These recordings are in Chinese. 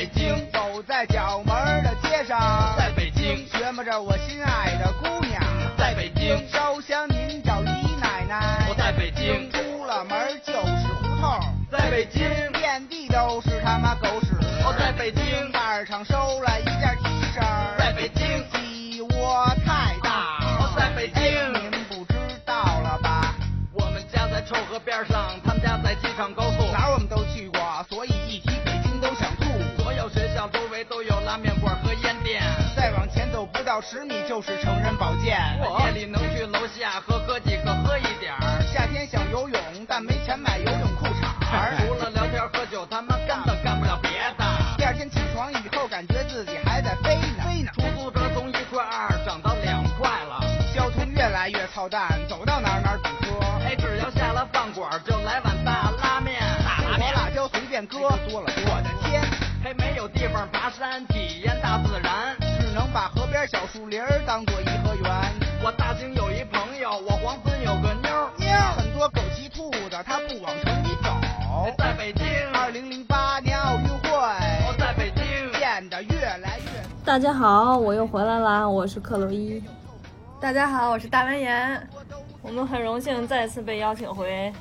北京，走在角门的街上，在北京，琢磨着我心爱的姑娘，在北京，烧香您找李奶奶，我在北京，出了门就是胡同，在北京，遍地都是他妈狗屎，我在北京，十米就是成人保健。我夜里能去楼下喝喝几树林儿当做颐和园。我大兴有一朋友，我黄村有个妞儿，妞儿很多狗急兔的，他不往城里走。在北京，二零零八年奥运会，我在北京变得越来越。大家好，我又回来啦，我是克洛伊。大家好，我是大文言。我们很荣幸再次被邀请回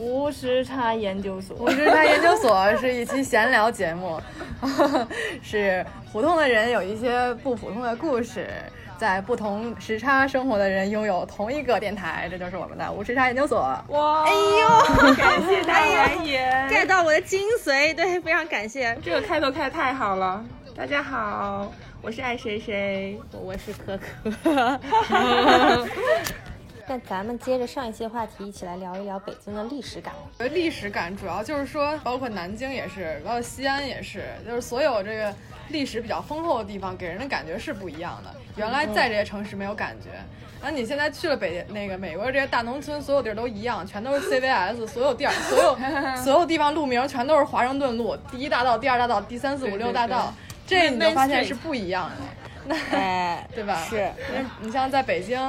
无时差研究所。无时差研究所是一期闲聊节目，是普通的人有一些不普通的故事，在不同时差生活的人拥有同一个电台，这就是我们的无时差研究所。哇！哎呦，感谢大文言，get 到我的精髓，对，非常感谢。这个开头开的太好了。大家好，我是爱谁谁，我是可可。那咱们接着上一期话题，一起来聊一聊北京的历史感。历史感主要就是说，包括南京也是，包括西安也是，就是所有这个历史比较丰厚的地方，给人的感觉是不一样的。原来在这些城市没有感觉，那、嗯、你现在去了北那个美国这些大农村，所有地儿都一样，全都是 CVS，所有地儿，所有所有地方路名全都是华盛顿路，第一大道、第二大道、第三四五六大道，这你就发现是不一样的。那哎，对吧？是，你像在北京，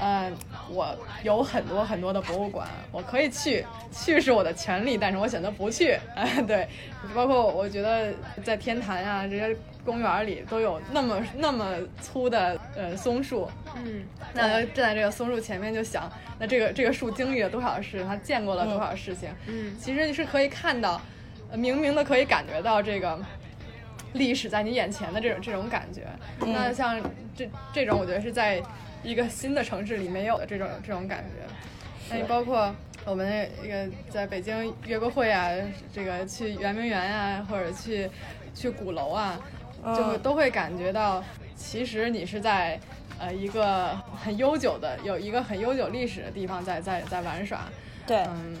嗯、呃，我有很多很多的博物馆，我可以去，去是我的权利，但是我选择不去。哎、呃，对，包括我觉得在天坛啊这些公园里都有那么那么粗的呃松树，嗯，那站在这个松树前面就想，那这个这个树经历了多少事，它见过了多少事情，嗯，其实你是可以看到，呃、明明的可以感觉到这个。历史在你眼前的这种这种感觉，嗯、那像这这种，我觉得是在一个新的城市里没有的这种这种感觉。那你包括我们那个在北京约个会啊，这个去圆明园啊，或者去去鼓楼啊，就都会感觉到，其实你是在呃一个很悠久的有一个很悠久历史的地方在在在玩耍。对，嗯。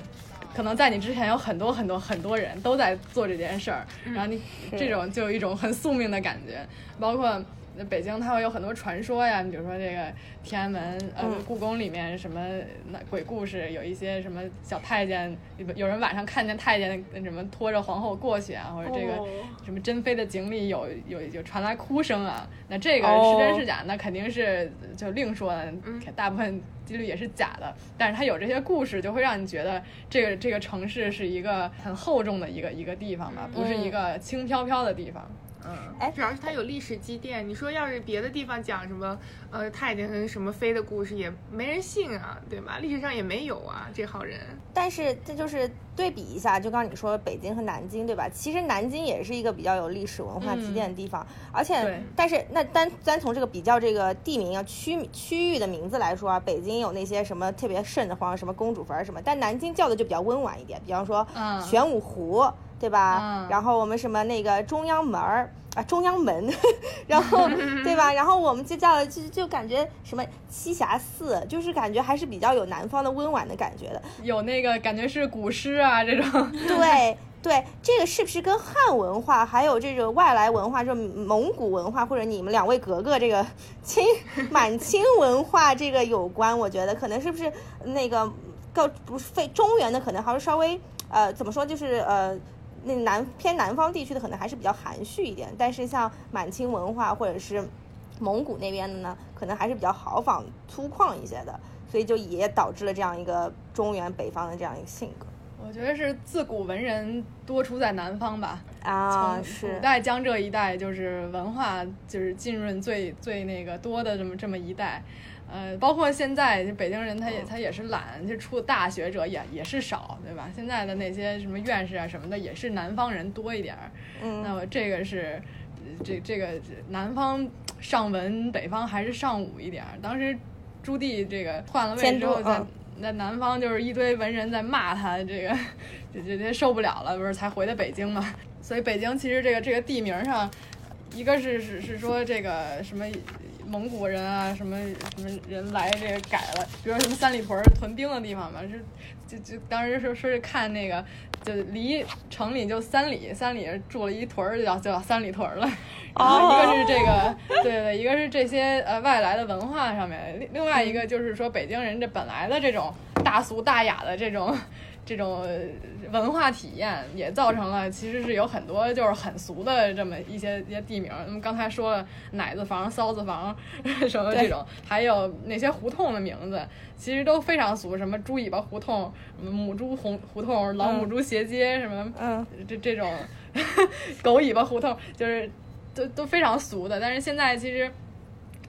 可能在你之前有很多很多很多人都在做这件事儿，嗯、然后你这种就有一种很宿命的感觉。包括北京，它会有很多传说呀，你比如说这个天安门呃嗯故宫里面什么那鬼故事，有一些什么小太监，有人晚上看见太监什么拖着皇后过去啊，或者这个什么珍妃的井里有有有传来哭声啊，那这个是真是假？那肯定是就另说了，大部分。几率也是假的，但是它有这些故事，就会让你觉得这个这个城市是一个很厚重的一个一个地方吧，不是一个轻飘飘的地方。嗯，哎，主要是它有历史积淀。你说要是别的地方讲什么呃太监跟什么妃的故事，也没人信啊，对吧？历史上也没有啊，这号人。但是这就是对比一下，就刚你说北京和南京，对吧？其实南京也是一个比较有历史文化积淀的地方，嗯、而且但是那单单从这个比较这个地名啊区区域的名字来说啊，北京有那些什么特别瘆得慌，什么公主坟什么，但南京叫的就比较温婉一点，比方说嗯玄武湖。对吧？嗯、然后我们什么那个中央门儿啊，中央门，然后 对吧？然后我们就叫就就感觉什么栖霞寺，就是感觉还是比较有南方的温婉的感觉的，有那个感觉是古诗啊这种。对对，这个是不是跟汉文化还有这个外来文化，就蒙古文化或者你们两位格格这个 清满清文化这个有关？我觉得可能是不是那个够不是非中原的，可能还是稍微呃怎么说，就是呃。那南偏南方地区的可能还是比较含蓄一点，但是像满清文化或者是蒙古那边的呢，可能还是比较豪放粗犷一些的，所以就也导致了这样一个中原北方的这样一个性格。我觉得是自古文人多出在南方吧。啊，是古代江浙一带就是文化就是浸润最最那个多的这么这么一带，呃，包括现在就北京人他也他也是懒，就出大学者也也是少，对吧？现在的那些什么院士啊什么的也是南方人多一点儿，嗯那么这个是呃这这个南方上文，北方还是上武一点儿。当时朱棣这个换了位监之后，在在南方就是一堆文人在骂他，这个这这这受不了了，不是才回的北京嘛？所以北京其实这个这个地名上，一个是是是说这个什么。蒙古人啊，什么什么人来这个改了，比如说什么三里屯儿屯兵的地方嘛，是就就当时说说是看那个，就离城里就三里，三里住了一屯儿，就叫就叫三里屯儿了。然后一个是这个，对对，一个是这些呃外来的文化上面，另另外一个就是说北京人这本来的这种大俗大雅的这种这种呃文化体验，也造成了其实是有很多就是很俗的这么一些一些地名。那么刚才说了奶子房、骚子房什么这种，还有那些胡同的名字，其实都非常俗，什么猪尾巴胡同、母猪红胡同、老母猪斜街什么，嗯这这种 狗尾巴胡同，就是都都非常俗的。但是现在其实。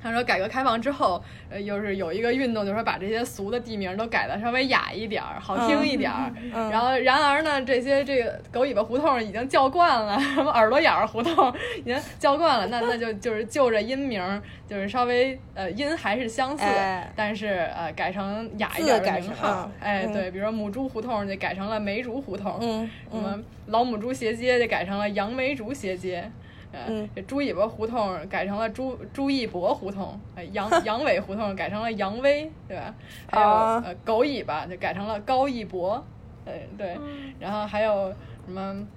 他说，改革开放之后，呃，又是有一个运动，就是说把这些俗的地名都改的稍微雅一点儿，好听一点儿。嗯然后，然而呢，这些这个狗尾巴胡同已经叫惯了，什么耳朵眼儿胡同已经叫惯了，那那就就是就着音名，就是稍微呃音还是相似，哎但是呃改成雅一点儿的改成名号。嗯哎，嗯对，比如说母猪胡同就改成了梅竹胡同，嗯什么老母猪斜街就改成了杨梅竹斜街。呃嗯，这猪尾巴胡同改成了朱朱义博胡同，呃杨杨伟胡同改成了杨威，对吧？还有、啊呃狗尾巴就改成了高义博，呃对，嗯然后还有什么？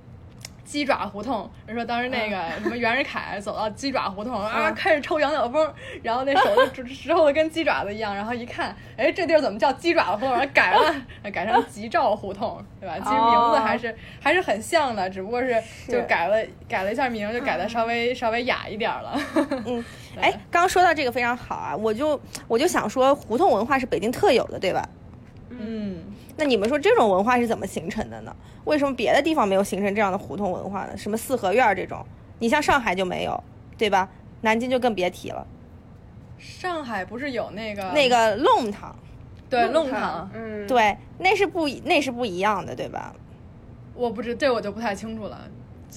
鸡爪胡同，人说当时那个什么袁世凯走到鸡爪胡同啊，嗯开始抽羊角风，然后那手就直直厚的跟鸡爪子一样，然后一看，哎，这地儿怎么叫鸡爪胡同？然后改了，改成吉兆胡同，对吧？其实名字还是、还是很像的，只不过是就改了改了一下名，就改的稍微稍微雅一点了。嗯，哎，刚刚说到这个非常好啊，我就我就想说，胡同文化是北京特有的，对吧？嗯，那你们说这种文化是怎么形成的呢？为什么别的地方没有形成这样的胡同文化呢？什么四合院儿这种，你像上海就没有，对吧？南京就更别提了。上海不是有那个那个弄堂，对弄堂，嗯，对，那是不那是不一样的，对吧？我不知这我就不太清楚了，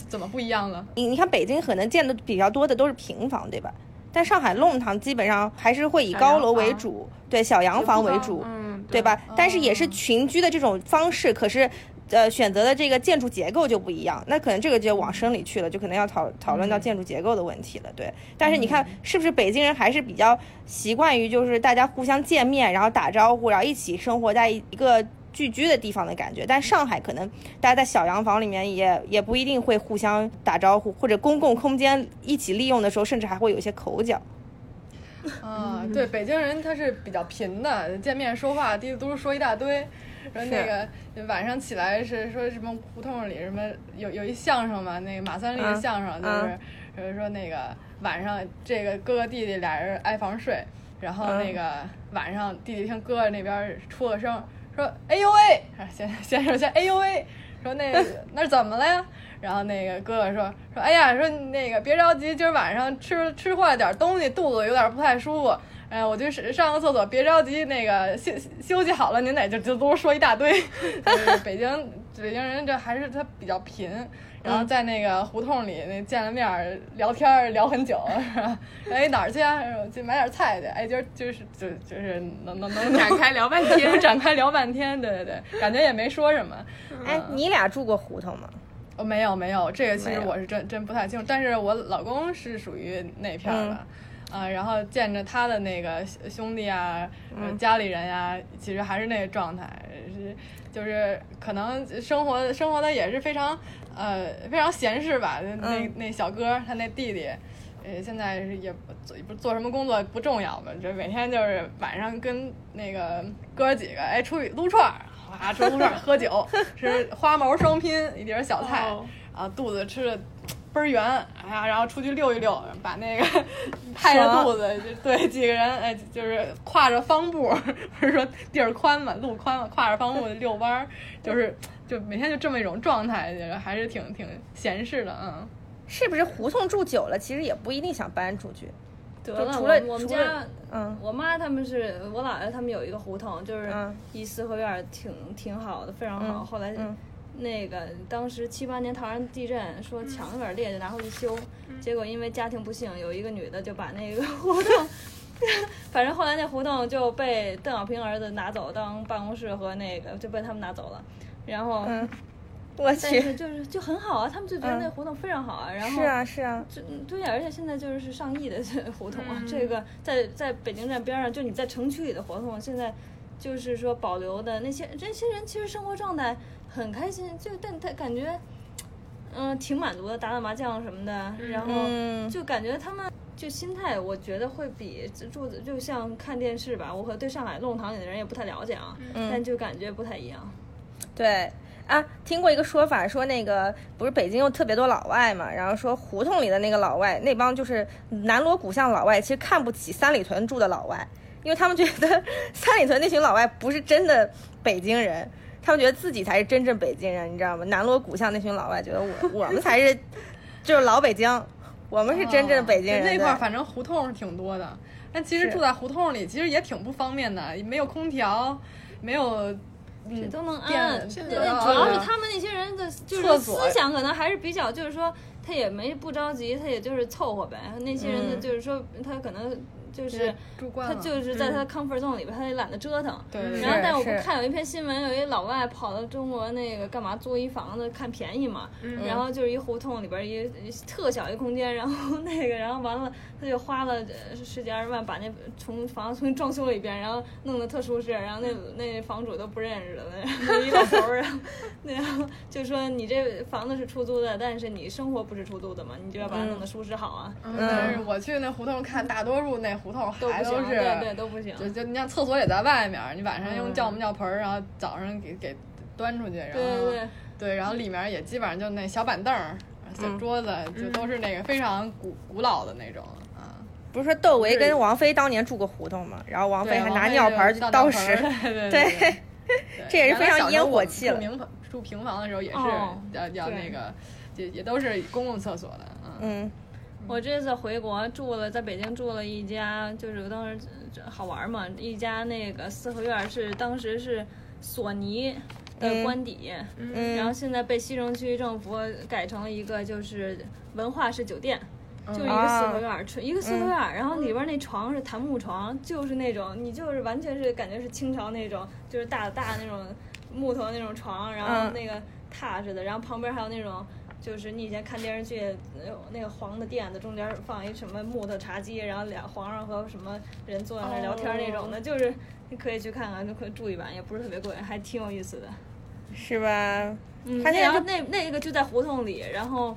怎么不一样了？你你看北京可能建的比较多的都是平房，对吧？但上海弄堂基本上还是会以高楼为主，对小洋房为主，嗯，对吧？但是也是群居的这种方式，可是。呃，选择的这个建筑结构就不一样，那可能这个就往深里去了，就可能要讨讨论到建筑结构的问题了，对。但是你看，是不是北京人还是比较习惯于就是大家互相见面，然后打招呼，然后一起生活在一个聚居的地方的感觉？但上海可能大家在小洋房里面也也不一定会互相打招呼，或者公共空间一起利用的时候，甚至还会有一些口角。啊，对，北京人他是比较贫的，见面说话嘀里嘟噜说一大堆。说那个晚上起来是说什么胡同里什么有有一相声嘛，那个马三立的相声就是，就是说那个晚上这个哥哥弟弟俩人挨房睡，然后那个晚上弟弟听哥哥那边出了声，说哎呦喂，先先说先哎呦喂，说那那怎么了呀？然后那个哥哥说说哎呀，说那个别着急，今儿晚上吃吃坏了点东西，肚子有点不太舒服。哎，我就是上个厕所，别着急，那个休休息好了，您得就就都说一大堆。就是北京北京人这还是他比较贫，然后在那个胡同里那见了面儿聊天儿聊很久，是吧？哎哪儿去啊？去买点菜去。哎，今儿就是就就是能能能展开聊半天展开聊半天，对对对，感觉也没说什么。哎，你俩住过胡同吗？哦，没有没有，这个其实我是真真不太清楚，但是我老公是属于那片儿的。啊，然后见着他的那个兄弟啊，呃家里人呀、其实还是那个状态，是就是可能生活生活的也是非常呃非常闲适吧。那那小哥他那弟弟，呃现在是也不做也不做什么工作不重要吧，这每天就是晚上跟那个哥儿几个哎出去撸串儿，哗吃撸串儿喝酒，吃花毛双拼一碟小菜。哦啊，肚子吃的倍儿圆，哎呀，然后出去溜一溜，把那个 拍着肚子，就对几个人，哎，就是挎着方步，不是说地儿宽嘛，路宽嘛，挎着方步遛弯儿，就是就每天就这么一种状态，觉得还是挺挺闲适的，嗯。是不是胡同住久了，其实也不一定想搬出去？得了，除了我我们家，嗯我妈他们是我姥爷他们有一个胡同，就是嗯一四合院儿，挺挺好的，非常好。嗯后来嗯那个当时七八年唐山地震，说墙有点裂，就拿回去修，结果因为家庭不幸，有一个女的就把那个 胡同。反正后来那胡同就被邓小平儿子拿走当办公室和那个就被他们拿走了，然后嗯，我但去，是就是就很好啊，他们就觉得那嗯。胡同非常好啊，然后是啊是啊，这对呀，而且现在就是上亿的这 胡同啊，嗯这个在在北京站边上，就你在城区里的胡同，现在就是说保留的那些这些人，其实生活状态很开心，就但他感觉，嗯、挺满足的，打打麻将什么的，然后嗯。就感觉他们。就心态，我觉得会比住的就像看电视吧，我和对上海弄堂里的人也不太了解啊，但就感觉不太一样。对。啊，听过一个说法，说那个不是北京有特别多老外嘛，然后说胡同里的那个老外，那帮就是南锣鼓巷老外，其实看不起三里屯住的老外，因为他们觉得三里屯那群老外不是真的北京人，他们觉得自己才是真正北京人，你知道吗？南锣鼓巷那群老外觉得我 我们才是就是老北京，我们是真正的北京人。对那块儿反正胡同是挺多的，但其实住在胡同里其实也挺不方便的，没有空调，没有。嗯，都能电安。现在主要是啊他们那些人的，就是思想可能还是比较，就是说他也没不着急，他也就是凑合呗。那些人的嗯就是说他可能就是他就是在他的 comfort zone 里边，他也懒得折腾。对然后，但我不看有一篇新闻，有一老外跑到中国那个干嘛租一房子看便宜嘛，然后就是一胡同里边一一特小一空间，然后 那个然后完了他就花了呃十几二十万把那从房子重新装修了一遍，然后弄得特舒适，然后那那房主都不认识了，那一老头儿，然后然后就说你这房子是出租的，但是你生活不是出租的嘛，你就要把它弄得舒适好啊，嗯，但是我去那胡同看，大多数那胡同还都是，对对都不行。就就你像厕所也在外面儿，你晚上用嗯酵母尿盆儿，然后早上给给端出去，然后对对对对然后里面也基本上就那小板凳儿、小桌子，就都是那个非常古古老的那种啊。不是说窦唯跟王菲当年住过胡同吗？然后王菲还拿尿盆儿去倒屎，对 这也是非常烟火气了住平房住平房的时候也是哦要要那个，也也都是公共厕所的，嗯。嗯。我这次回国住了，在北京住了一家，就是当时这好玩嘛，一家那个四合院是当时是索尼的官邸，嗯，然后现在被西城区政府改成了一个就是文化式酒店。就是一个四合院儿，纯一个四合院儿，然后里边那床是檀木床，就是那种你就是完全是感觉是清朝那种，就是大大那种木头那种床，然后嗯。那个榻似的，然后旁边还有那种就是你以前看电视剧有那个黄的垫子，中间放一什么木头茶几，然后俩皇上和什么人坐在那儿聊天那种的，就是你可以去看看，就可以住一晚，也不是特别贵，还挺有意思的。是吧？嗯，他现在就然后那那个就在胡同里，然后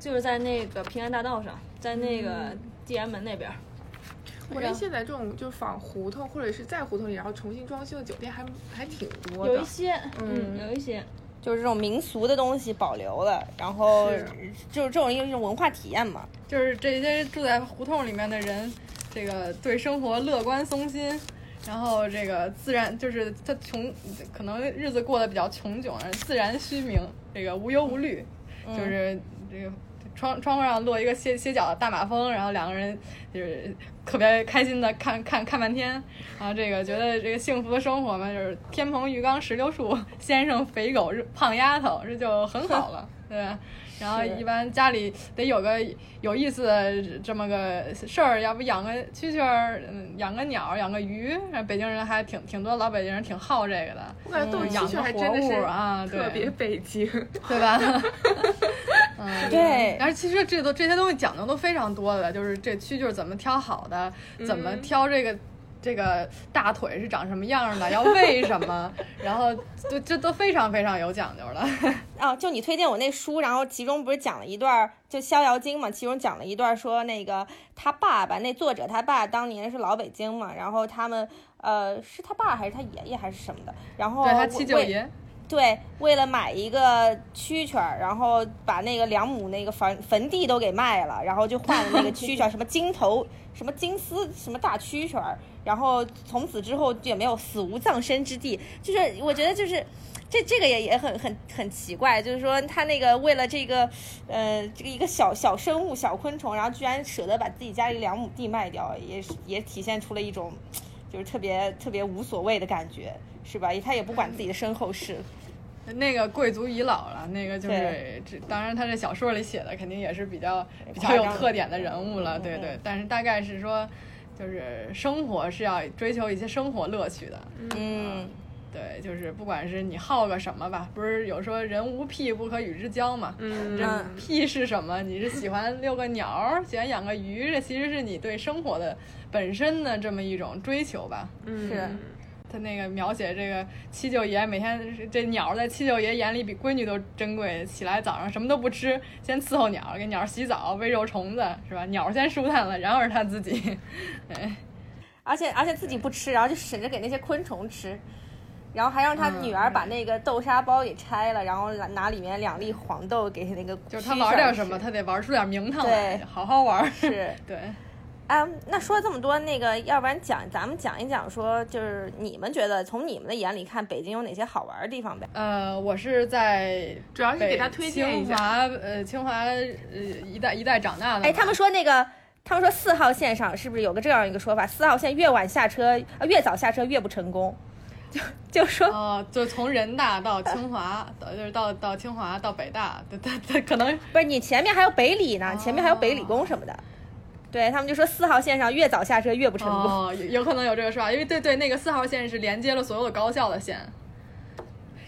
就是在那个平安大道上，在那个地安门那边儿。我觉得现在这种就仿胡同或者是在胡同里然后重新装修的酒店还还挺多的。有一些，嗯嗯，有一些，就是这种民俗的东西保留了，然后就是这种一种文化体验嘛。就是这些住在胡同里面的人，这个对生活乐观松心，然后这个自然就是他穷，可能日子过得比较穷窘，自然虚名，这个无忧无虑，就是这个。窗窗户上落一个歇歇脚的大马蜂，然后两个人就是特别开心的看看看半天，然后这个觉得这个幸福的生活嘛，就是天蓬、鱼缸石榴树，先生肥狗胖丫头，这就很好了，对？然后一般家里得有个有意思的这么个事儿，要不养个蛐蛐儿，嗯养个鸟，养个鱼。北京人还挺挺多老北京人挺好这个的，我感觉斗养蛐蛐还个活物真的是啊，对特别北京。对吧？嗯，对但是其实这都这些东西讲究都非常多的，就是这蛐蛐怎么挑好的，怎么挑这个。这个大腿是长什么样的？要喂什么？然后就这都非常非常有讲究了。啊，就你推荐我那书，然后其中不是讲了一段儿就《逍遥经》嘛，其中讲了一段说那个他爸爸，那作者他爸当年是老北京嘛，然后他们呃是他爸还是他爷爷还是什么的，然后对他七舅爷，对，为了买一个蛐蛐儿，然后把那个两亩那个坟坟地都给卖了，然后就换了那个蛐蛐儿，什么金头、什么金丝、什么大蛐蛐儿，然后从此之后就也没有死无葬身之地。就是我觉得就是。这这个也也很很很奇怪，就是说他那个为了这个，呃，这个一个小小生物小昆虫，然后居然舍得把自己家里两亩地卖掉，也是也体现出了一种，就是特别特别无所谓的感觉，是吧？他也不管自己的身后事。那个贵族已老了，那个就是这，当然他这小说里写的肯定也是比较比较有特点的人物了，对对。但是大概是说，就是生活是要追求一些生活乐趣的，嗯，对，就是不管是你好个什么吧，不是有说人无癖不可与之交嘛？嗯这癖是什么？你是喜欢遛个鸟儿，喜欢养个鱼，这其实是你对生活的本身的这么一种追求吧。嗯是他那个描写这个七舅爷每天这鸟儿在七舅爷眼里比闺女都珍贵，起来早上什么都不吃，先伺候鸟儿，给鸟儿洗澡，喂肉虫子，是吧？鸟儿先舒坦了，然后是他自己。哎，而且而且自己不吃，然后就省着给那些昆虫吃。然后还让他女儿把那个豆沙包给拆了，然后拿拿里面两粒黄豆给那个就是他玩点什么，他得玩出点名堂来，对好好玩儿。是 对。啊，那说了这么多，那个要不然讲咱们讲一讲，说就是你们觉得从你们的眼里看，北京有哪些好玩的地方呗？呃，我是在主要是给他推荐一下。清华呃清华呃一代一代长大的嘛。哎，他们说那个，他们说四号线上是不是有个这样一个说法？四号线越晚下车，呃，越早下车越不成功。就 就说哦，就从人大到清华，到就是到到清华到北大，对对对，可能不是你前面还有北理呢，前面还有北理工什么的。对他们就说四号线上越早下车越不成功。哦，有有可能有这个说法，因为对对，那个四号线是连接了所有的高校的线。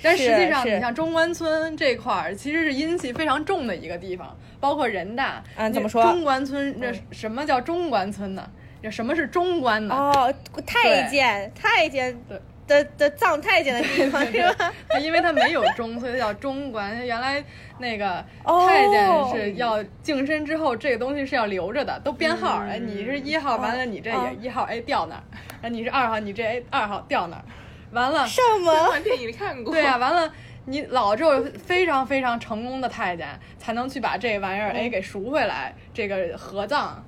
但实际上，你像中关村这块儿，其实是阴气非常重的一个地方，包括人大。嗯怎么说中关村这什么叫中关村呢？这什么是中关呢？哦，太监太监对的的葬太监的地方是吧？因为他没有中，所以它叫中关。原来那个哦太监是要净身之后，这个东西是要留着的，都编号。哎，你是一号，完了你这哦也一号，哎掉那儿；哎，你是二号，你这哎二号掉那儿。完了，什么？电影看过。对呀、完了。你老只有非常非常成功的太监，才能去把这玩意儿哎给赎回来。这个合葬，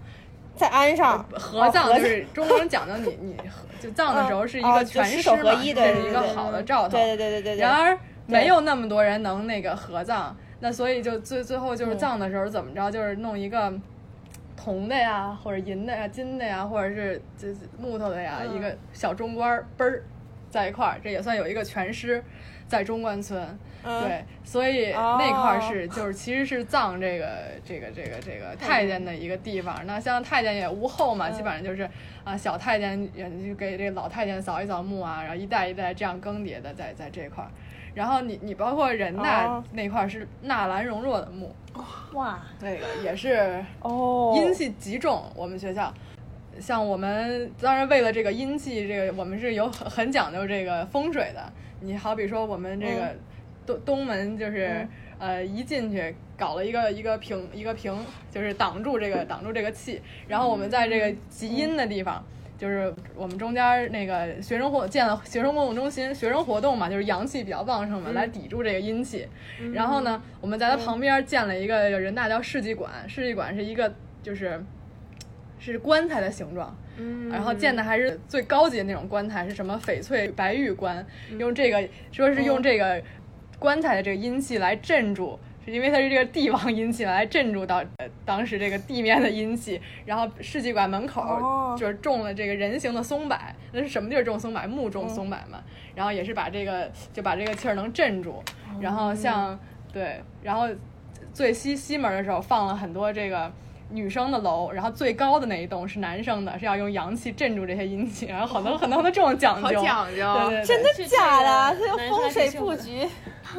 再安上合葬哦就是中国人讲究你你合就葬的时候是一哦个全就尸嘛，合一对这是一个好的兆头。对对对对对对。然而没有那么多人能那个合葬，那所以就最最后就是葬的时候怎么着，就是弄一个铜的呀，或者银的呀、金的呀，或者是就是木头的呀，一个小中官儿嘣儿在一块儿，这也算有一个全尸在中关村。嗯对，所以哦那块儿是就是其实是葬这个这个这个这个太监的一个地方。那像太监也无后嘛，基本上就是啊小太监也就给这个老太监扫一扫墓啊，然后一代一代这样更迭的在在这块儿。然后你你包括人大哦那块儿是纳兰容若的墓，哇那个也是哦，阴气极重。我们学校，像我们当然为了这个阴气，这个我们是有很很讲究这个风水的。你好比说我们这个嗯。东东门就是、呃一进去搞了一个一个屏一个屏，就是挡住这个挡住这个气，然后我们在这个极阴的地方。就是我们中间那个学生活建了学生活动中心，学生活动嘛，就是阳气比较旺盛嘛，来抵住这个阴气。然后呢，我们在它旁边建了一个人大叫世纪馆，世纪馆是一个就是是棺材的形状，嗯，然后建的还是最高级的那种棺材，是什么翡翠白玉棺，用这个说是用这个棺材的这个阴气来镇住。是因为它是这个帝王阴气来镇住到、呃、当时这个地面的阴气，然后世纪馆门口哦。就是种了这个人形的松柏，那是什么地儿种松柏？木种松柏嘛，然后也是把这个就把这个气儿能镇住，然后像对，然后最西西门的时候放了很多这个女生的楼，然后最高的那一栋是男生的，是要用阳气镇住这些阴气，然后很多很多的这种讲究，好讲究。对对对，真的假的？是这个风水布局，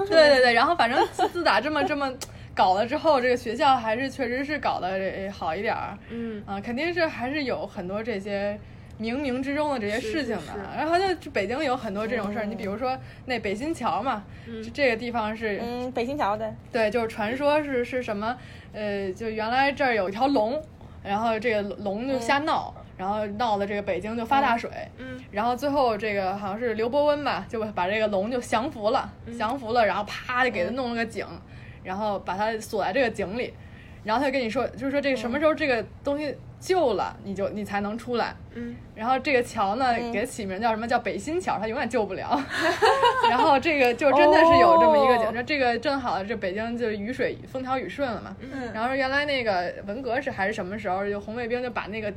对对对，然后反正自自打这么这么搞了之后，这个学校还是确实是搞得呃好一点儿，嗯。啊，肯定是还是有很多这些。冥冥之中的这些事情的。是是，然后就北京有很多这种事儿，你比如说那北新桥嘛，嗯。这个地方是嗯，北新桥的，对，就是传说是是什么？呃，就原来这儿有一条龙，然后这个龙就瞎闹，然后闹的这个北京就发大水。嗯，然后最后这个好像是刘伯温吧，就把这个龙就降服了，降服了，然后啪就给他弄了个井，然后把他锁在这个井里，然后他就跟你说，就是说这个什么时候这个东西救了，你就你才能出来。嗯，然后这个桥呢，给它起名叫什么？叫北新桥，它永远救不了。然后这个就真的是有这么一个景，哦说这个正好这北京就是雨水风调雨顺了嘛。嗯然后原来那个文革是还是什么时候，就红卫兵就把那个。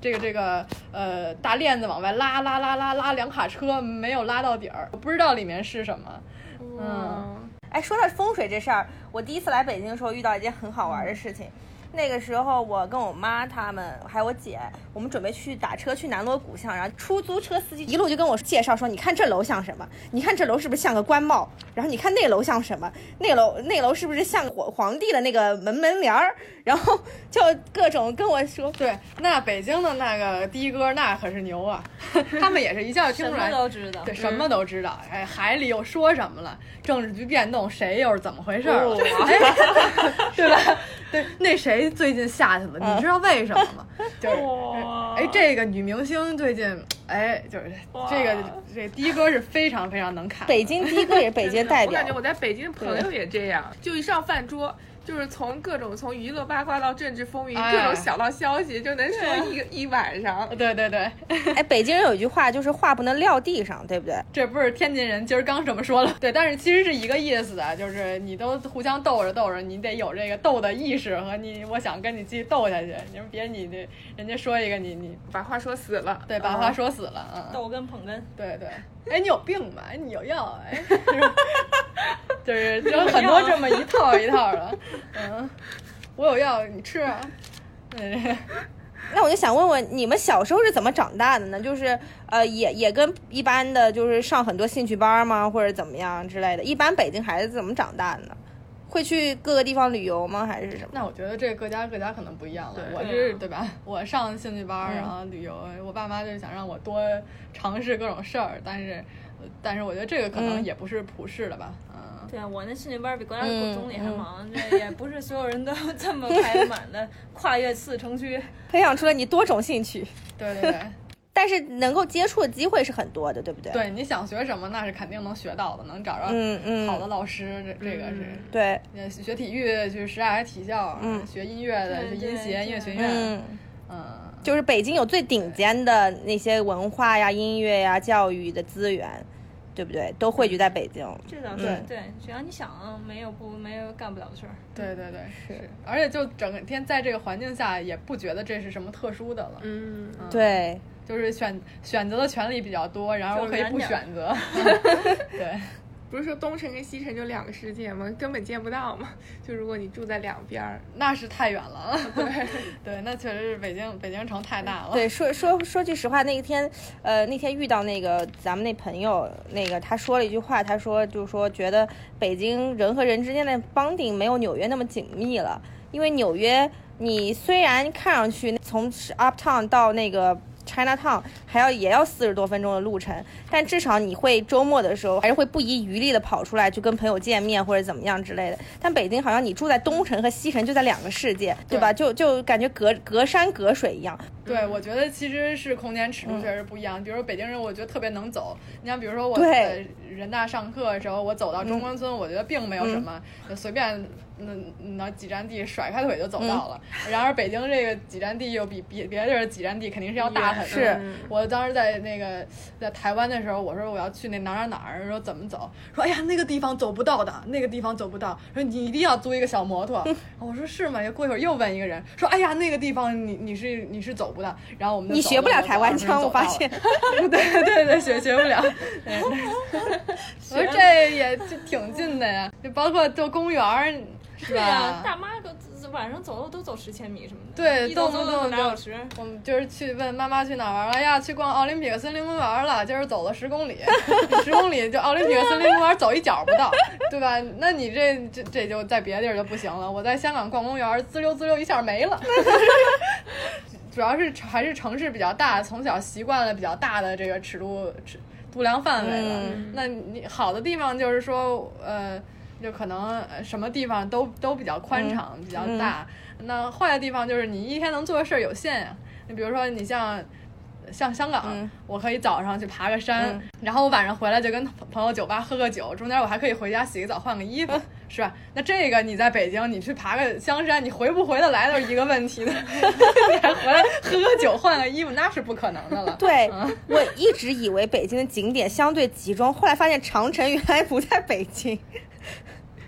这个这个呃大链子往外拉拉拉拉拉两卡车，没有拉到底儿，不知道里面是什么。嗯，哎，说到风水这事儿，我第一次来北京的时候遇到一件很好玩的事情。那个时候，我跟我妈他们还有我姐，我们准备去打车去南锣鼓巷，然后出租车司机一路就跟我介绍说：“你看这楼像什么？你看这楼是不是像个官帽？然后你看那楼像什么？那楼那楼是不是像皇皇帝的那个门门帘儿？”然后就各种跟我说，对，那北京的那个的哥那可是牛啊，他们也是一下就听什么出来，都知道对，。什么都知道。哎，海里又说什么了？政治局变动，谁又是怎么回事儿了？哎，对吧？对，那谁最近下去了？你知道为什么吗？就是，哎，这个女明星最近，哎，就是这个这的哥是非常非常能看。北京的哥也是北京 代表我感觉，我在北京的朋友也这样，就一上饭桌。就是从各种从娱乐八卦到政治风云，哎各种小道消息，就能说一个一晚上。对对对，哎，北京人有一句话就是话不能撂地上，对不对？这不是天津人今儿刚这么说了，对，但是其实是一个意思啊，就是你都互相斗着斗着，你得有这个斗的意识和你，我想跟你继续斗下去，你说别你这人家说一个你你把话说死了，对把话说死了，嗯，逗跟捧哏，对对，哎你有病吧？哎你有药哎，就是有很多这么一套一套的，嗯，我有药你吃啊，嗯 那我就想问问，你们小时候是怎么长大的呢？就是呃，也也跟一般的，就是上很多兴趣班吗，或者怎么样之类的？一般北京孩子怎么长大的呢？会去各个地方旅游吗？还是什么？那我觉得这各家各家可能不一样了。对我是对吧？我上兴趣班然后旅游，我爸妈就想让我多尝试各种事儿，但是，呃但是我觉得这个可能嗯也不是普世的吧。嗯，对啊，我那兴趣班比国家嗯总理还忙，这也不是所有人都 这么排满的，跨越四城区。培养出了你多种兴趣，对对对但是能够接触的机会是很多的，对不对？，对，你想学什么，那是肯定能学到的，能找着嗯嗯，好的老师，这这个是。对，呃学体育去什刹海体校，嗯。学音乐的音协音乐学院，嗯，嗯，就是北京有最顶尖的那些文化呀、音乐呀、教育的资源，对不对？都汇聚在北京。这倒嗯。是对，只要你想，没有不没有干不了的事儿。对对对，是，而且就整天在这个环境下，也不觉得这是什么特殊的了，嗯，对，就是选选择的权利比较多，然后我可以不选择。对，不是说东城跟西城就两个世界吗？根本见不到嘛。就如果你住在两边儿，那是太远了。对对，那确实是北京北京城太大了。对，说说说句实话，那一天，呃，那天遇到那个咱们那朋友，那个他说了一句话，他说就是说觉得北京人和人之间的 bonding 没有纽约那么紧密了，因为纽约你虽然看上去从 uptown 到那个。Chinatown 还要也要四十多分钟的路程，但至少你会周末的时候还是会不遗余力的跑出来去跟朋友见面或者怎么样之类的。但北京好像你住在东城和西城就在两个世界，对吧？就就感觉隔隔山隔水一样。对，我觉得其实是空间尺度确实不一样。比如说北京人，我觉得特别能走。你像比如说我在人大上课的时候，我走到中关村，我觉得并没有什么，就随便那那几站地甩开腿就走到了。然而北京这个几站地又比别别的地儿几站地肯定是要大很多。是我当时在那个在台湾的时候，我说我要去那哪儿哪儿哪儿，说怎么走？说哎呀那个地方走不到的，那个地方走不到。说你一定要租一个小摩托。我说是吗？过一会儿又问一个人说哎呀那个地方你你是你是走不到。然后我们就你学不了台湾腔，我发现。对对对，学学不了。对 我说这也就挺近的呀，就包括就公园儿，是对呀吧，？大妈个晚上走路都走十千米什么的，对动不动就俩小时。我们就是去问妈妈去哪儿玩了哎呀，去逛奥林匹克森林公园了，今儿走了十公里，十公里就奥林匹克森林公园走一脚不到，对吧？那你这这这就在别的地儿就不行了。我在香港逛公园，滋溜滋溜一下没了。主要是还是城市比较大，从小习惯了比较大的这个尺度尺度量范围了。嗯那你好的地方就是说，呃，就可能呃什么地方都都比较宽敞，比较大。那坏的地方就是你一天能做的事儿有限呀、你比如说你像。像香港，嗯我可以早上去爬个山，嗯然后我晚上回来就跟朋友酒吧喝个酒，中间我还可以回家洗个澡、换个衣嗯服，是吧？那这个你在北京，你去爬个香山，你回不回得来都是一个问题的，你还回来喝个酒、换个衣服，那是不可能的了。对嗯，我一直以为北京的景点相对集中，后来发现长城原来不在北京。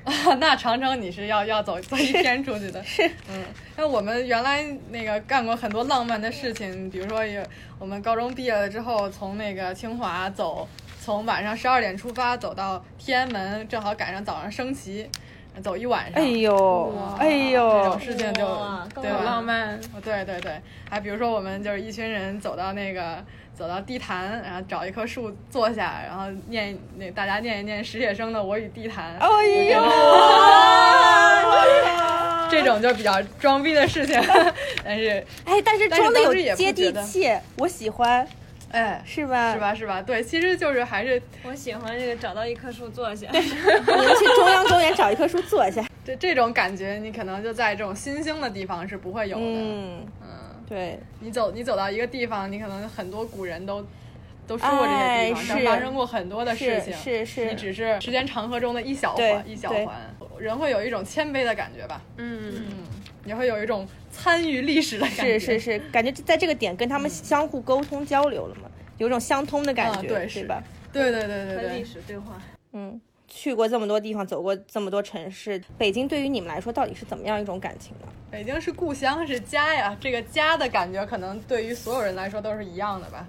那长城你是要要走走一天出去的，是，嗯，那我们原来那个干过很多浪漫的事情，比如说有我们高中毕业了之后，从那个清华走，从晚上十二点出发走到天安门，正好赶上早上升旗，走一晚上。哎呦，哎呦这种，事情就哇对浪漫。对对对，还比如说我们就是一群人走到那个走到地坛，然后找一棵树坐下，然后念那大家念一念史铁生的《我与地坛》。哎呦，这种就比较装逼的事情，但是哎，但是装的有也接地气，我喜欢，哎，是吧？是？吧是吧？对，其实就是还是我喜欢这个找到一棵树坐下。你 们去中央公园找一棵树坐下。这这种感觉，你可能就在这种新兴的地方是不会有的。嗯，嗯，对，你走你走到一个地方，你可能很多古人都。都说过这些地方，发生过很多的事是情，是是你只是时间长河中的一小环一小环，人会有一种谦卑的感觉吧，嗯，嗯，也会有一种参与历史的感觉，是是是，感觉在这个点跟他们相互沟通交流了嘛，有一种相通的感觉，啊对是。吧？对对对对。和历，史对话。嗯，去过这么多地方，走过这么多城市，北京对于你们来说到底是怎么样一种感情呢？北京是故乡，是家呀，这个家的感觉可能对于所有人来说都是一样的吧。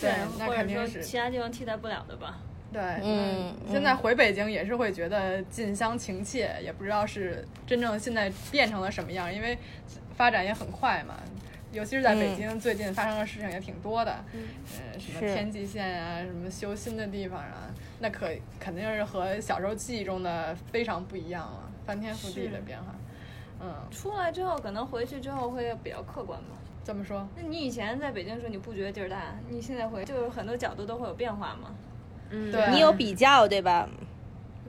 对，那或者说肯定是其他地方替代不了的吧。对，嗯现在回北京也是会觉得近乡情怯，也不知道是真正现在变成了什么样，因为发展也很快嘛。尤其是在北京，最近发生的事情也挺多的，嗯、什么天际线啊，什么修新的地方啊，那可肯定是和小时候记忆中的非常不一样了，翻天覆地的变化。嗯，出来之后，可能回去之后会比较客观吧。怎么说，那你以前在北京的时候，你不觉得地儿大？你现在回就是很多角度都会有变化嘛。嗯，对你有比较对吧？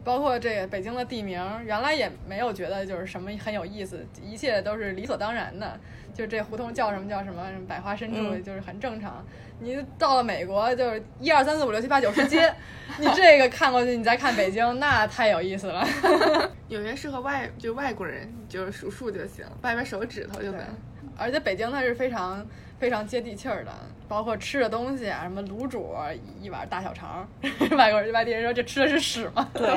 包括这个北京的地名，原来也没有觉得就是什么很有意思，一切都是理所当然的。就这胡同叫什么叫什么，什么百花深处，嗯就是很正常。你到了美国，就是一二三四五六七八九十街，你这个看过去，你再看北京，那太有意思了。纽约适合外就外国人，就是数数就行，掰掰手指头就能。而且北京它是非常非常接地气儿的，包括吃的东西啊，什么卤煮一碗大小肠，外国人外地人说这吃的是屎吗？对，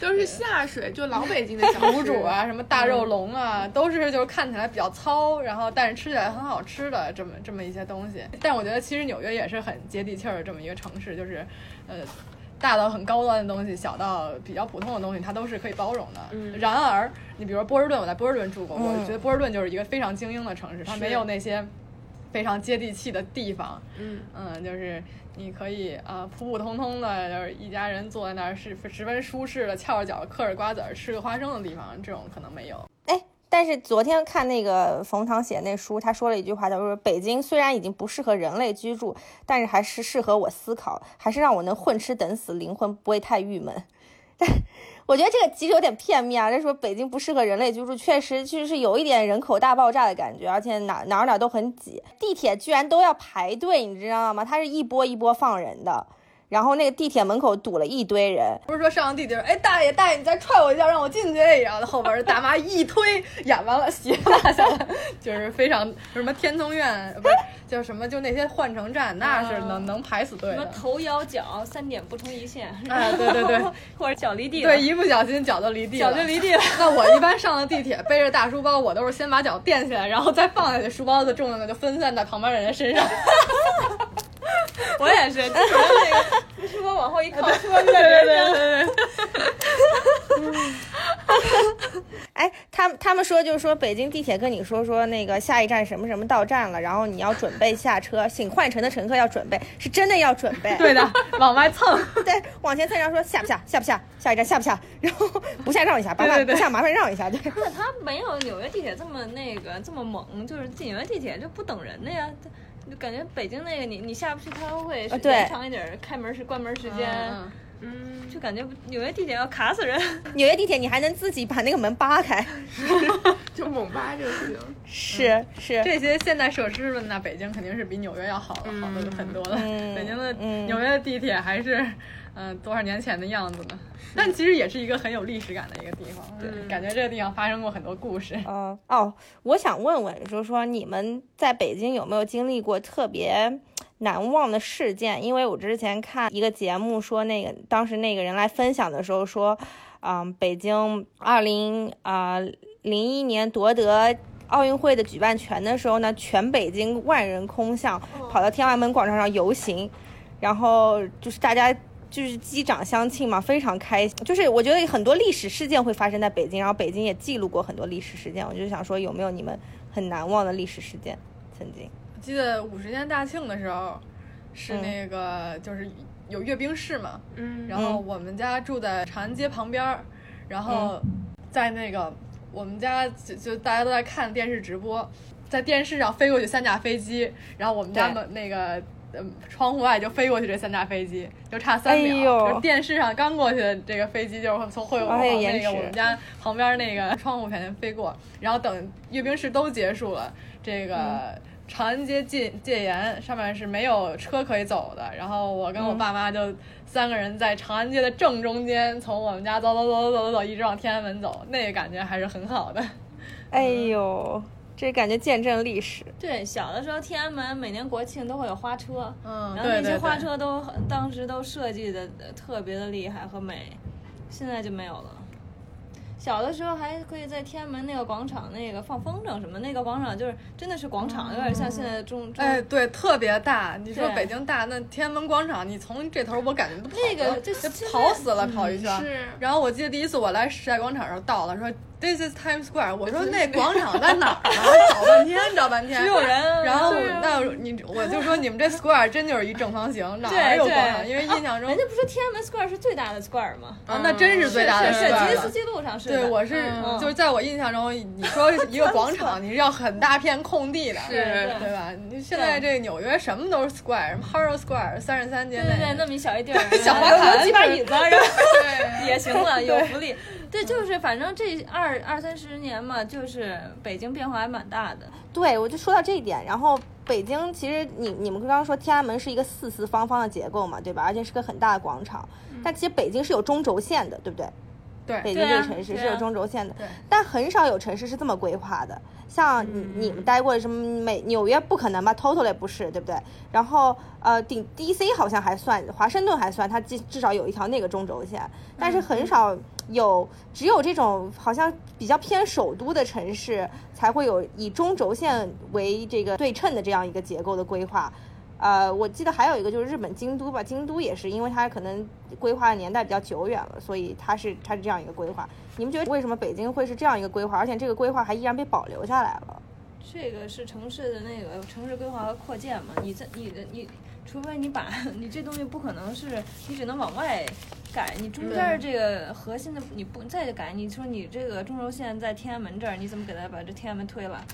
都是下水，就老北京的小卤煮啊，什么大肉龙啊，都是就是看起来比较糙，然后但是吃起来很好吃的这么这么一些东西。但我觉得其实纽约也是很接地气儿的这么一个城市，就是呃。大到很高端的东西，小到比较普通的东西，它都是可以包容的。嗯然而，你比如说波士顿，我在波士顿住过，我嗯觉得波士顿就是一个非常精英的城市，它没有那些非常接地气的地方。嗯，嗯，就是你可以啊、普普通通的，就是一家人坐在那儿是十分舒适的，翘着脚嗑着瓜子儿吃个花生的地方，这种可能没有。哎，但是昨天看那个冯唐写那书，他说了一句话，叫做“北京虽然已经不适合人类居住，但是还是适合我思考，还是让我能混吃等死，灵魂不会太郁闷。”但我觉得这个其实有点片面啊，这说北京不适合人类居住，确实就是有一点人口大爆炸的感觉，而且哪哪哪都很挤，地铁居然都要排队，你知道吗？它是一波一波放人的。然后那个地铁门口堵了一堆人，不是说上地铁，哎，大爷大爷，你再踹我一脚，让我进去。然后后边大妈一推，演完了，鞋落下了，就是非常什么天通苑，呃不是叫什么，就那些换乘站，那是能、能排死队什么。头摇脚三点不同一线，啊，对对对，或者脚离地，对，一不小心脚就离地了，脚就离地了。那我一般上了地铁，背着大书包，我都是先把脚垫起来，然后再放下去，书包的重量就分散在旁边人的身上。我也是，就是那个书包往后一靠，书包就在对人上。对对对。哎，他们他们说就是说北京地铁跟你说说那个下一站什么什么到站了，然后你要准备下车，请换乘的乘客要准备，是真的要准备。对的，往外蹭。对，往前蹭，然后说下不下，下不下，下一站下不下，然后不下让一下，麻烦不下麻烦让一下，对。那他没有纽约地铁这么那个这么猛，就是纽约地铁就不等人的呀。就感觉北京那个你你下不去，开会时间长一点儿，开门是关门时间。嗯嗯，就感觉纽约地铁要卡死人。纽约地铁你还能自己把那个门扒开，就猛扒就行。是是，这些现代设施呢，那，北京肯定是比纽约要好好的很多了。嗯北京的嗯纽约的地铁还是，嗯、多少年前的样子呢？但其实也是一个很有历史感的一个地方，对，感觉这个地方发生过很多故事。嗯哦，我想问问，就是说你们在北京有没有经历过特别难忘的事件？因为我之前看一个节目说，那个当时那个人来分享的时候说，嗯，北京二零啊零一年夺得。奥运会的举办权的时候呢，全北京万人空巷，跑到天安门广场上游行，然后就是大家就是击掌相庆嘛，非常开心。就是我觉得很多历史事件会发生在北京，然后北京也记录过很多历史事件。我就想说，有没有你们很难忘的历史事件？曾经，我记得五十年大庆的时候，是那个、就是有阅兵式嘛，嗯，然后我们家住在长安街旁边儿，然后在那个我们家就就大家都在看电视直播，在电视上飞过去三架飞机，然后我们家对门那个。嗯，窗户外就飞过去这三架飞机，就差三秒。哎就是电视上刚过去的这个飞机，就是从会往哎那个我们家旁边那个窗户前面飞过，然后等阅兵式都结束了，这个嗯长安街戒戒严，上面是没有车可以走的。然后我跟我爸妈就三个人在长安街的正中间，从我们家走走走走走走走，一直往天安门走，那个感觉还是很好的。哎呦，这感觉见证历史。对，小的时候天安门每年国庆都会有花车，嗯，然后那些。花车都很当时都设计的特别的厉害和美，现在就没有了。小的时候还可以在天安门那个广场那个放风筝什么，那个广场就是真的是广场，有点像现在的中中。哎，对，特别大。你说北京大，那天安门广场，你从这头我感觉都跑那个就跑死了，跑一圈。是然后我记得第一次我来时代广场的时候到了，说 This is Times Square，我说那广场在哪儿呢？找半天找半天，只有人然后啊那你我就说你们这 Square 真就是一正方形，哪儿有广场？因为印象中人家不说天安门 Square 是最大的 Square 吗？啊，那真是最大的 Square 吉尼斯。纪录上是。对，我是、嗯就是在我印象中，你说一个广场，你是要很大片空地的，是对吧？你现在这纽约什么都是 square，什么 Harrow Square 三十三街对对对，那么一小一地儿，小花有坛几把椅子，然后对也行了，有福利。对，就是反正这二二三十年嘛，就是北京变化还蛮大的。对，我就说到这一点。然后北京其实你你们刚刚说天安门是一个四四方方的结构嘛，对吧？而且是个很大的广场。但其实北京是有中轴线的，对不对？北京这个城市是有中轴线的，对但很少有城市是这么规划的。像你你们待过的什么美纽约不可能吧，Total 也不是，对不对？然后呃，顶 DC 好像还算，华盛顿还算，它至至少有一条那个中轴线，但是很少有，只有这种好像比较偏首都的城市才会有以中轴线为这个对称的这样一个结构的规划。呃，我记得还有一个就是日本京都吧，京都也是，因为它可能规划的年代比较久远了，所以它是它是这样一个规划。你们觉得为什么北京会是这样一个规划，而且这个规划还依然被保留下来了？这个是城市的那个城市规划和扩建嘛，你这你的你，除非你把你这东西不可能是你只能往外改，你中间儿这个核心的你不再改，你说你这个中轴线在天安门这儿，你怎么给它把这天安门推了？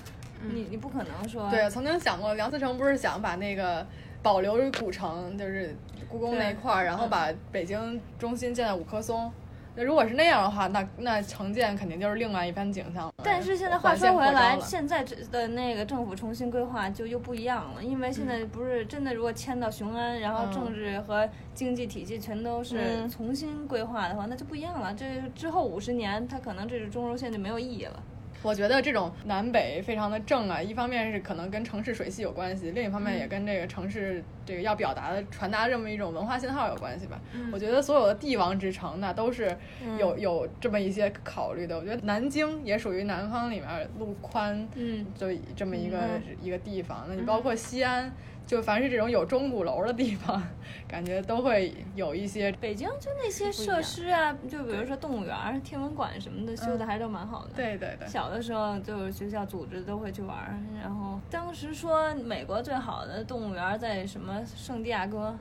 你你不可能说对，曾经想过梁思成不是想把那个保留古城，就是故宫那一块儿，然后把北京中心建在五棵松。那如果是那样的话，那那城建肯定就是另外一番景象了。但是现在话说回来，现在这的那个政府重新规划就又不一样了，因为现嗯在不是真的，如果迁到雄安，然后嗯政治和经济体系全都是嗯重新规划的话，那就不一样了。这之后五十年，它可能这是中轴线就没有意义了。我觉得这种南北非常的正啊，一方面是可能跟城市水系有关系，另一方面也跟这个城市这个要表达的传达这么一种文化信号有关系吧。我觉得所有的帝王之城那，都是有有这么一些考虑的。我觉得南京也属于南方里面路宽，嗯，就这么一个、一个地方。那你包括西安。就凡是这种有钟鼓楼的地方，感觉都会有一些北京就那些设施啊，就比如说动物园、天文馆什么的，修的还都蛮好的。对对对，小的时候就是学校组织都会去玩儿，然后当时说美国最好的动物园在什么圣地亚哥，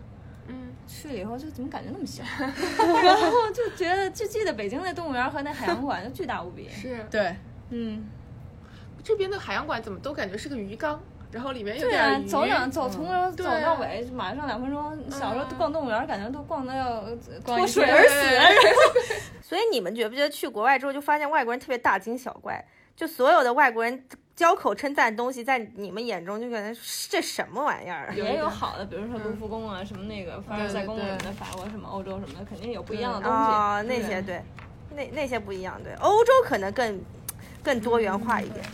嗯，去了以后就怎么感觉那么小，然后就觉得就记得北京那动物园和那海洋馆就巨大无比。是对，嗯，这边的海洋馆怎么都感觉是个鱼缸，然后里面有对啊点，走两走从头走到尾，马上两分钟。小时候逛动物园，感觉都逛的要脱水而死。所以你们觉不觉得去国外之后就发现外国人特别大惊小怪？就所有的外国人交口称赞的东西，在你们眼中就感觉这什么玩意儿？也有好的，比如说卢浮宫啊，什么那个凡尔赛宫什么的，法国什么欧洲什么的，肯定有不一样的东西。啊、那些对，那那些不一样。对，欧洲可能更更多元化一点。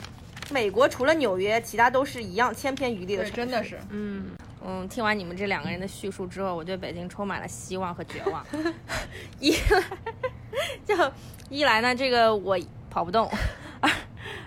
美国除了纽约，其他都是一样千篇一律的，城市。真的是。嗯，嗯，听完你们这两个人的叙述之后，我对北京充满了希望和绝望。一来 就一来呢，这个我跑不动；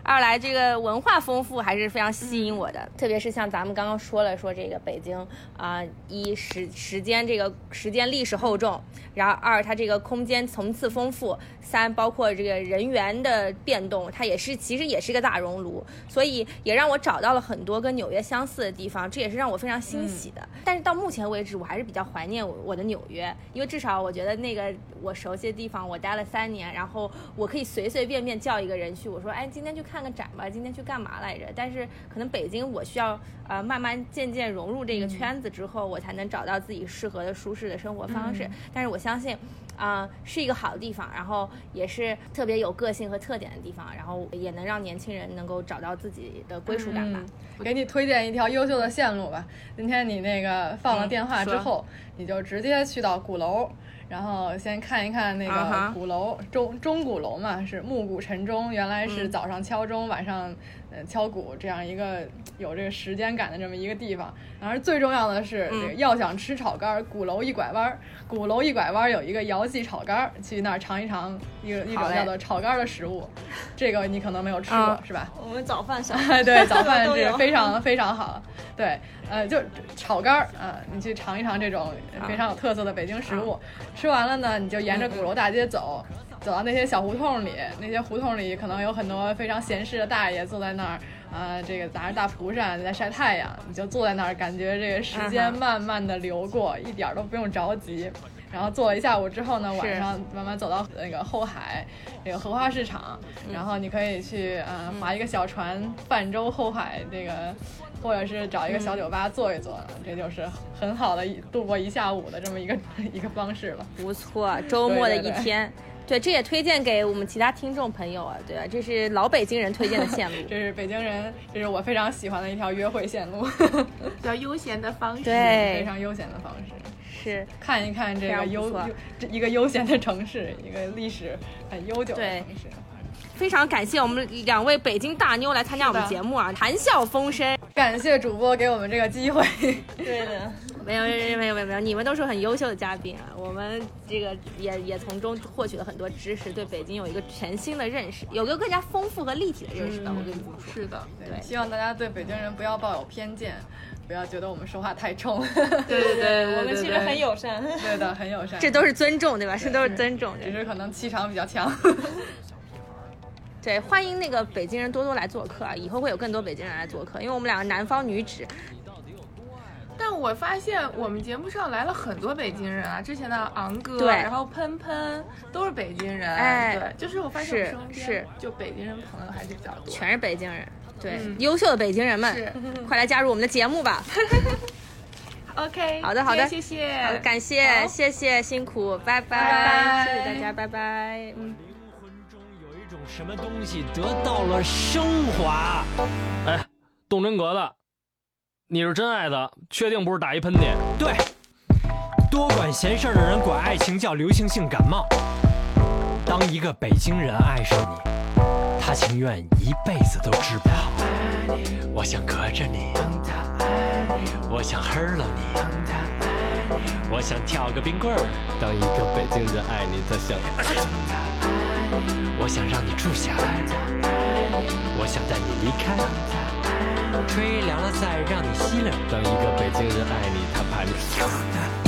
二二来这个文化丰富还是非常吸引我的，特别是像咱们刚刚说了，说这个北京啊、一时时间这个时间历史厚重，然后二它这个空间层次丰富，三包括这个人员的变动，它也是其实也是一个大熔炉，所以也让我找到了很多跟纽约相似的地方，这也是让我非常欣喜的。但是到目前为止，我还是比较怀念我我的纽约，因为至少我觉得那个我熟悉的地方，我待了三年，然后我可以随随便便叫一个人去，我说，哎，今天去看个展吧，今天去干嘛来着？但是可能北京我需要呃慢慢渐渐融入这个圈子之后，我才能找到自己适合的舒适的生活方式。但是我相信。啊、是一个好的地方，然后也是特别有个性和特点的地方，然后也能让年轻人能够找到自己的归属感吧。嗯，给你推荐一条优秀的线路吧。今天你那个放了电话之说后，你就直接去到鼓楼，然后先看一看那个鼓楼钟钟鼓楼嘛，是暮鼓晨钟，原来是嗯早上敲钟，晚上呃敲鼓这样一个有这个时间感的这么一个地方。然后最重要的是，这个嗯要想吃炒肝儿，鼓楼一拐弯儿，鼓楼一拐弯儿有一个姚记炒肝儿，去那儿尝一尝一个一种叫做炒肝儿的食物，这个你可能没有吃过，啊是吧？我们早饭小 对，早饭是非常非常好。对，呃，就炒肝儿啊、你去尝一尝这种非常有特色的北京食物。吃完了呢，你就沿着鼓楼大街走，走到那些小胡同里，那些胡同里可能有很多非常闲适的大爷坐在那儿。啊、这个拿着大蒲扇在晒太阳，你就坐在那儿，感觉这个时间慢慢的流过，一点儿都不用着急。然后坐了一下午之后呢，晚上慢慢走到那个后海，那个荷花市场，然后你可以去呃划一个小船泛舟后海这个，或者是找一个小酒吧坐一坐，这就是很好的一度过一下午的这么一个 一个方式了。不错，周末的一对对对天。对，这也推荐给我们其他听众朋友啊，对啊，这是老北京人推荐的线路。这是北京人，这是我非常喜欢的一条约会线路，比较悠闲的方式。对非常悠闲的方式。是，看一看这个悠悠这一个悠闲的城市，一个历史很悠久的城市。非常感谢我们两位北京大妞来参加我们的节目啊，谈笑风生。感谢主播给我们这个机会。对的，没有没有没有没有没有，你们都是很优秀的嘉宾啊，我们这个也也从中获取了很多知识，对北京有一个全新的认识，有个更加丰富和立体的认识吧。我跟你们说，是的，对希望大家对北京人不要抱有偏见，不要觉得我们说话太冲。对对对，我们其实很友善。对的，很友善。这都是尊重，对吧？这都是尊重。只是可能气场比较强。对，欢迎那个北京人多多来做客啊！以后会有更多北京人来做客，因为我们两个南方女子，但我发现我们节目上来了很多北京人啊，之前的昂哥，对然后喷喷都是北京人，哎对，就是我发现我是身边是就北京人朋友还是比较多，全是北京人。对，嗯优秀的北京人们，是快来加入我们的节目吧！OK，好的好的谢谢，好的感谢，谢谢，辛苦，拜拜，拜拜谢谢大家，拜拜，嗯。什么东西得到了升华。哎，动真格的，你是真爱的，确定不是打一喷嚏？对，多管闲事儿的人管爱情叫流行性感冒。当一个北京人爱上你，他情愿一辈子都治不好。我想隔着你，我想黑了你，我想跳个冰棍儿。当一个北京人爱你，他想我想让你住下来，我想带你离开，吹凉了再让你吸冷。当一个北京人爱你，他怕你。